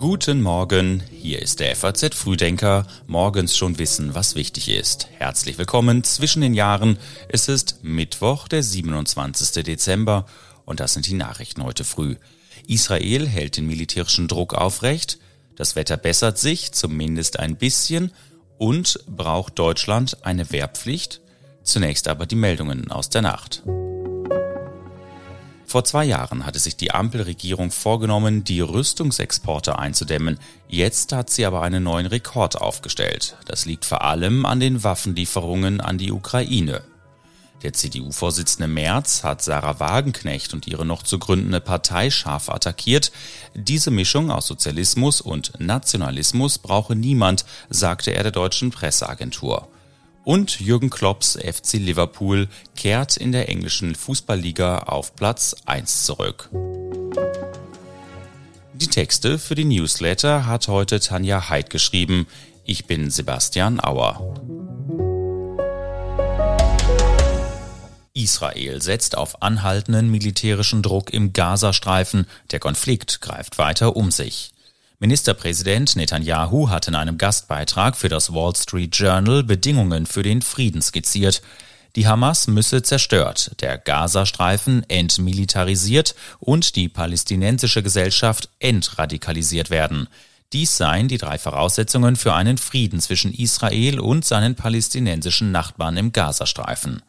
Guten Morgen, hier ist der FAZ Frühdenker. Morgens schon wissen, was wichtig ist. Herzlich willkommen zwischen den Jahren. Es ist Mittwoch, der 27. Dezember und das sind die Nachrichten heute früh. Israel hält den militärischen Druck aufrecht, das Wetter bessert sich, zumindest ein bisschen, und braucht Deutschland eine Wehrpflicht? Zunächst aber die Meldungen aus der Nacht. Vor zwei Jahren hatte sich die Ampelregierung vorgenommen, die Rüstungsexporte einzudämmen. Jetzt hat sie aber einen neuen Rekord aufgestellt. Das liegt vor allem an den Waffenlieferungen an die Ukraine. Der CDU-Vorsitzende Merz hat Sarah Wagenknecht und ihre noch zu gründende Partei scharf attackiert. Diese Mischung aus Sozialismus und Nationalismus brauche niemand, sagte er der deutschen Presseagentur. Und Jürgen Klopps FC Liverpool kehrt in der englischen Fußballliga auf Platz 1 zurück. Die Texte für die Newsletter hat heute Tanja Heid geschrieben. Ich bin Sebastian Auer. Israel setzt auf anhaltenden militärischen Druck im Gazastreifen. Der Konflikt greift weiter um sich. Ministerpräsident Netanyahu hat in einem Gastbeitrag für das Wall Street Journal Bedingungen für den Frieden skizziert. Die Hamas müsse zerstört, der Gazastreifen entmilitarisiert und die palästinensische Gesellschaft entradikalisiert werden. Dies seien die drei Voraussetzungen für einen Frieden zwischen Israel und seinen palästinensischen Nachbarn im Gazastreifen.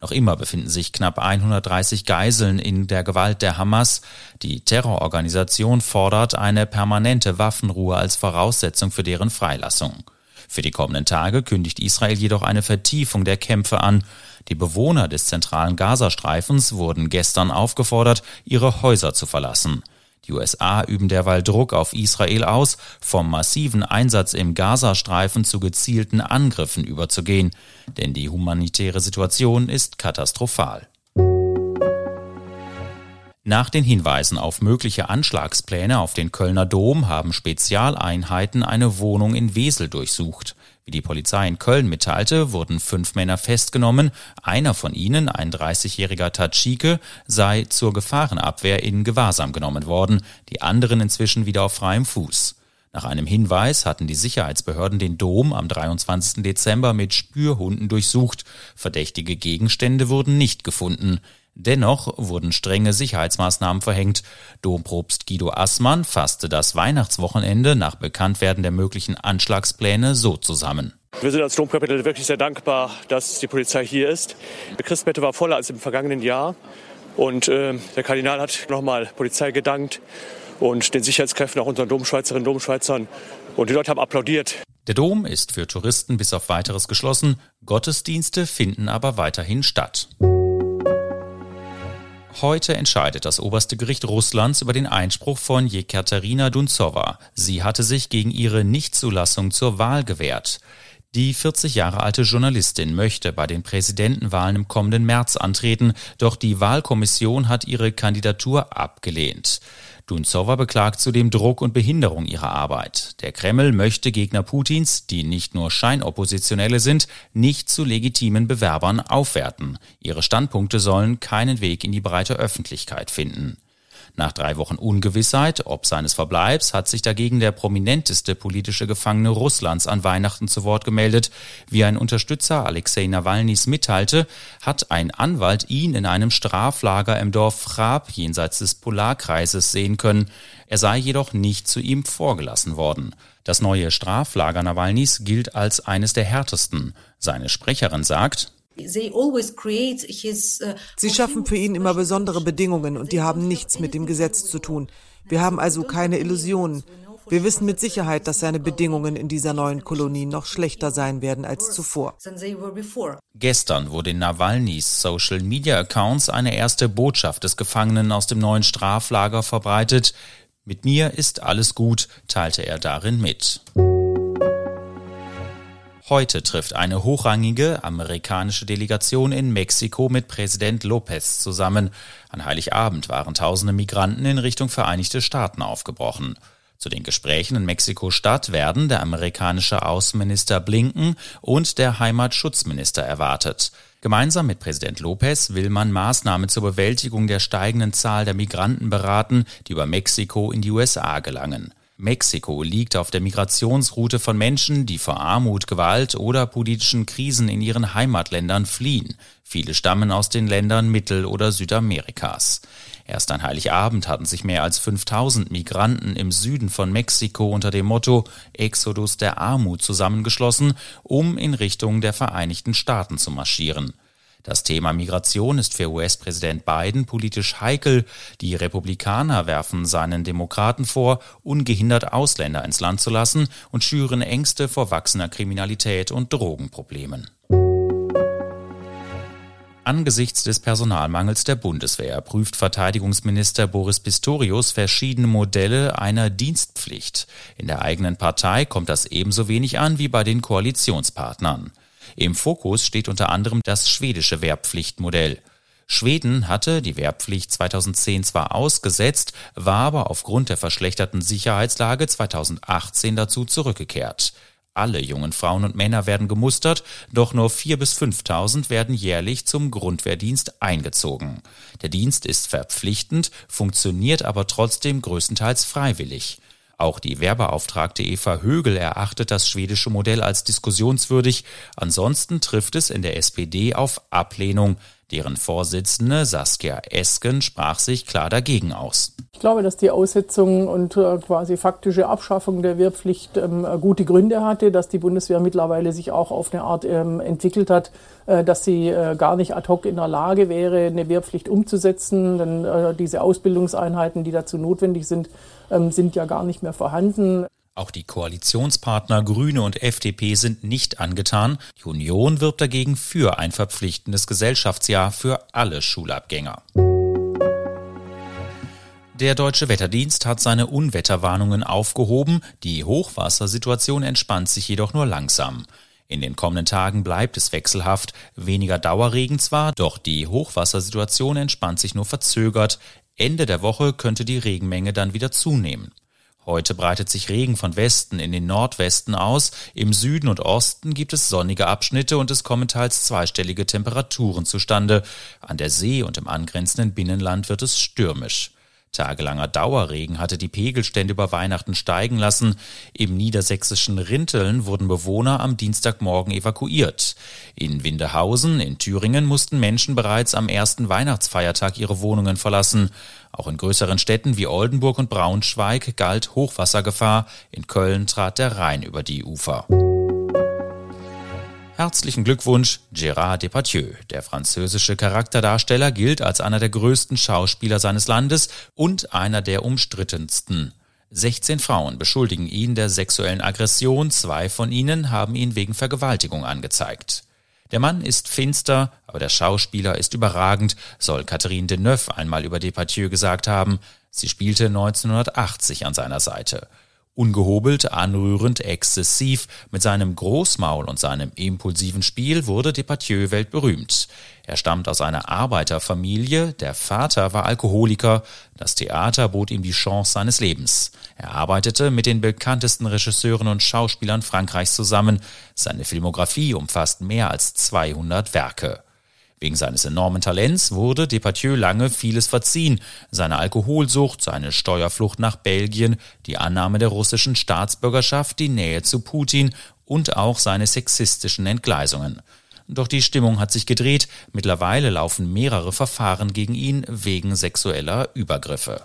Noch immer befinden sich knapp 130 Geiseln in der Gewalt der Hamas. Die Terrororganisation fordert eine permanente Waffenruhe als Voraussetzung für deren Freilassung. Für die kommenden Tage kündigt Israel jedoch eine Vertiefung der Kämpfe an. Die Bewohner des zentralen Gazastreifens wurden gestern aufgefordert, ihre Häuser zu verlassen. Die USA üben derweil Druck auf Israel aus, vom massiven Einsatz im Gazastreifen zu gezielten Angriffen überzugehen, denn die humanitäre Situation ist katastrophal. Nach den Hinweisen auf mögliche Anschlagspläne auf den Kölner Dom haben Spezialeinheiten eine Wohnung in Wesel durchsucht. Wie die Polizei in Köln mitteilte, wurden fünf Männer festgenommen. Einer von ihnen, ein 30-jähriger Tatschike, sei zur Gefahrenabwehr in Gewahrsam genommen worden, die anderen inzwischen wieder auf freiem Fuß. Nach einem Hinweis hatten die Sicherheitsbehörden den Dom am 23. Dezember mit Spürhunden durchsucht. Verdächtige Gegenstände wurden nicht gefunden. Dennoch wurden strenge Sicherheitsmaßnahmen verhängt. Dompropst Guido Assmann fasste das Weihnachtswochenende nach Bekanntwerden der möglichen Anschlagspläne so zusammen. Wir sind als Domkapitel wirklich sehr dankbar, dass die Polizei hier ist. Die Christmette war voller als im vergangenen Jahr. Und äh, der Kardinal hat nochmal Polizei gedankt und den Sicherheitskräften, auch unseren Domschweizerinnen und Domschweizern. Und die Leute haben applaudiert. Der Dom ist für Touristen bis auf weiteres geschlossen. Gottesdienste finden aber weiterhin statt. Heute entscheidet das oberste Gericht Russlands über den Einspruch von Jekaterina Dunzowa. Sie hatte sich gegen ihre Nichtzulassung zur Wahl gewehrt. Die 40 Jahre alte Journalistin möchte bei den Präsidentenwahlen im kommenden März antreten, doch die Wahlkommission hat ihre Kandidatur abgelehnt. Dunzowa beklagt zudem Druck und Behinderung ihrer Arbeit. Der Kreml möchte Gegner Putins, die nicht nur Scheinoppositionelle sind, nicht zu legitimen Bewerbern aufwerten. Ihre Standpunkte sollen keinen Weg in die breite Öffentlichkeit finden. Nach drei Wochen Ungewissheit, ob seines Verbleibs, hat sich dagegen der prominenteste politische Gefangene Russlands an Weihnachten zu Wort gemeldet. Wie ein Unterstützer Alexei Nawalnys mitteilte, hat ein Anwalt ihn in einem Straflager im Dorf Frab jenseits des Polarkreises sehen können. Er sei jedoch nicht zu ihm vorgelassen worden. Das neue Straflager Nawalnys gilt als eines der härtesten. Seine Sprecherin sagt, Sie schaffen für ihn immer besondere Bedingungen und die haben nichts mit dem Gesetz zu tun. Wir haben also keine Illusionen. Wir wissen mit Sicherheit, dass seine Bedingungen in dieser neuen Kolonie noch schlechter sein werden als zuvor. Gestern wurde in Nawalnys Social Media Accounts eine erste Botschaft des Gefangenen aus dem neuen Straflager verbreitet. Mit mir ist alles gut, teilte er darin mit. Heute trifft eine hochrangige amerikanische Delegation in Mexiko mit Präsident Lopez zusammen. An Heiligabend waren tausende Migranten in Richtung Vereinigte Staaten aufgebrochen. Zu den Gesprächen in Mexiko-Stadt werden der amerikanische Außenminister Blinken und der Heimatschutzminister erwartet. Gemeinsam mit Präsident Lopez will man Maßnahmen zur Bewältigung der steigenden Zahl der Migranten beraten, die über Mexiko in die USA gelangen. Mexiko liegt auf der Migrationsroute von Menschen, die vor Armut, Gewalt oder politischen Krisen in ihren Heimatländern fliehen. Viele stammen aus den Ländern Mittel- oder Südamerikas. Erst an Heiligabend hatten sich mehr als 5000 Migranten im Süden von Mexiko unter dem Motto Exodus der Armut zusammengeschlossen, um in Richtung der Vereinigten Staaten zu marschieren. Das Thema Migration ist für US-Präsident Biden politisch heikel. Die Republikaner werfen seinen Demokraten vor, ungehindert Ausländer ins Land zu lassen und schüren Ängste vor wachsender Kriminalität und Drogenproblemen. Angesichts des Personalmangels der Bundeswehr prüft Verteidigungsminister Boris Pistorius verschiedene Modelle einer Dienstpflicht. In der eigenen Partei kommt das ebenso wenig an wie bei den Koalitionspartnern. Im Fokus steht unter anderem das schwedische Wehrpflichtmodell. Schweden hatte die Wehrpflicht 2010 zwar ausgesetzt, war aber aufgrund der verschlechterten Sicherheitslage 2018 dazu zurückgekehrt. Alle jungen Frauen und Männer werden gemustert, doch nur 4.000 bis 5.000 werden jährlich zum Grundwehrdienst eingezogen. Der Dienst ist verpflichtend, funktioniert aber trotzdem größtenteils freiwillig. Auch die Wehrbeauftragte Eva Högel erachtet das schwedische Modell als diskussionswürdig. Ansonsten trifft es in der SPD auf Ablehnung. Deren Vorsitzende Saskia Esken sprach sich klar dagegen aus. Ich glaube, dass die Aussetzung und äh, quasi faktische Abschaffung der Wehrpflicht ähm, gute Gründe hatte, dass die Bundeswehr mittlerweile sich auch auf eine Art ähm, entwickelt hat, äh, dass sie äh, gar nicht ad hoc in der Lage wäre, eine Wehrpflicht umzusetzen. Denn äh, diese Ausbildungseinheiten, die dazu notwendig sind, ähm, sind ja gar nicht mehr vorhanden. Auch die Koalitionspartner Grüne und FDP sind nicht angetan. Die Union wirbt dagegen für ein verpflichtendes Gesellschaftsjahr für alle Schulabgänger. Der deutsche Wetterdienst hat seine Unwetterwarnungen aufgehoben. Die Hochwassersituation entspannt sich jedoch nur langsam. In den kommenden Tagen bleibt es wechselhaft, weniger Dauerregen zwar, doch die Hochwassersituation entspannt sich nur verzögert. Ende der Woche könnte die Regenmenge dann wieder zunehmen. Heute breitet sich Regen von Westen in den Nordwesten aus. Im Süden und Osten gibt es sonnige Abschnitte und es kommen teils zweistellige Temperaturen zustande. An der See und im angrenzenden Binnenland wird es stürmisch. Tagelanger Dauerregen hatte die Pegelstände über Weihnachten steigen lassen. Im niedersächsischen Rinteln wurden Bewohner am Dienstagmorgen evakuiert. In Windehausen in Thüringen mussten Menschen bereits am ersten Weihnachtsfeiertag ihre Wohnungen verlassen. Auch in größeren Städten wie Oldenburg und Braunschweig galt Hochwassergefahr. In Köln trat der Rhein über die Ufer. Herzlichen Glückwunsch, Gérard Depardieu. Der französische Charakterdarsteller gilt als einer der größten Schauspieler seines Landes und einer der umstrittensten. 16 Frauen beschuldigen ihn der sexuellen Aggression, zwei von ihnen haben ihn wegen Vergewaltigung angezeigt. Der Mann ist finster, aber der Schauspieler ist überragend, soll Catherine Deneuve einmal über Depardieu gesagt haben. Sie spielte 1980 an seiner Seite. Ungehobelt, anrührend, exzessiv, mit seinem Großmaul und seinem impulsiven Spiel wurde Depardieu weltberühmt. Er stammt aus einer Arbeiterfamilie, der Vater war Alkoholiker, das Theater bot ihm die Chance seines Lebens. Er arbeitete mit den bekanntesten Regisseuren und Schauspielern Frankreichs zusammen. Seine Filmografie umfasst mehr als 200 Werke. Wegen seines enormen Talents wurde Depardieu lange vieles verziehen. Seine Alkoholsucht, seine Steuerflucht nach Belgien, die Annahme der russischen Staatsbürgerschaft, die Nähe zu Putin und auch seine sexistischen Entgleisungen. Doch die Stimmung hat sich gedreht. Mittlerweile laufen mehrere Verfahren gegen ihn wegen sexueller Übergriffe.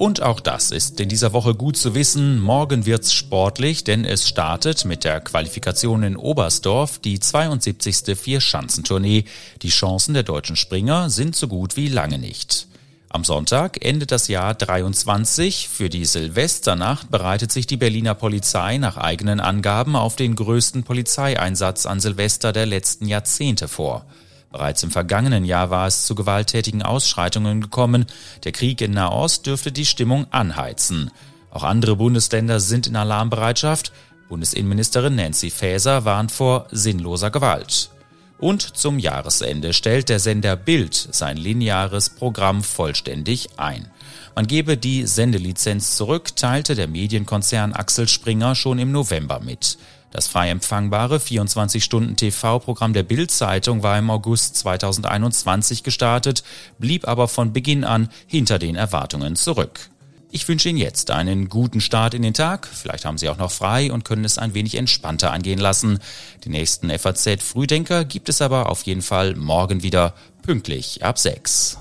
Und auch das ist in dieser Woche gut zu wissen. Morgen wird's sportlich, denn es startet mit der Qualifikation in Oberstdorf die 72. Vierschanzentournee. Die Chancen der deutschen Springer sind so gut wie lange nicht. Am Sonntag endet das Jahr 23. Für die Silvesternacht bereitet sich die Berliner Polizei nach eigenen Angaben auf den größten Polizeieinsatz an Silvester der letzten Jahrzehnte vor. Bereits im vergangenen Jahr war es zu gewalttätigen Ausschreitungen gekommen. Der Krieg in Nahost dürfte die Stimmung anheizen. Auch andere Bundesländer sind in Alarmbereitschaft. Bundesinnenministerin Nancy Faeser warnt vor sinnloser Gewalt. Und zum Jahresende stellt der Sender Bild sein lineares Programm vollständig ein. Man gebe die Sendelizenz zurück, teilte der Medienkonzern Axel Springer schon im November mit. Das frei empfangbare 24-Stunden-TV-Programm der Bild-Zeitung war im August 2021 gestartet, blieb aber von Beginn an hinter den Erwartungen zurück. Ich wünsche Ihnen jetzt einen guten Start in den Tag. Vielleicht haben Sie auch noch frei und können es ein wenig entspannter angehen lassen. Die nächsten FAZ Frühdenker gibt es aber auf jeden Fall morgen wieder pünktlich ab 6.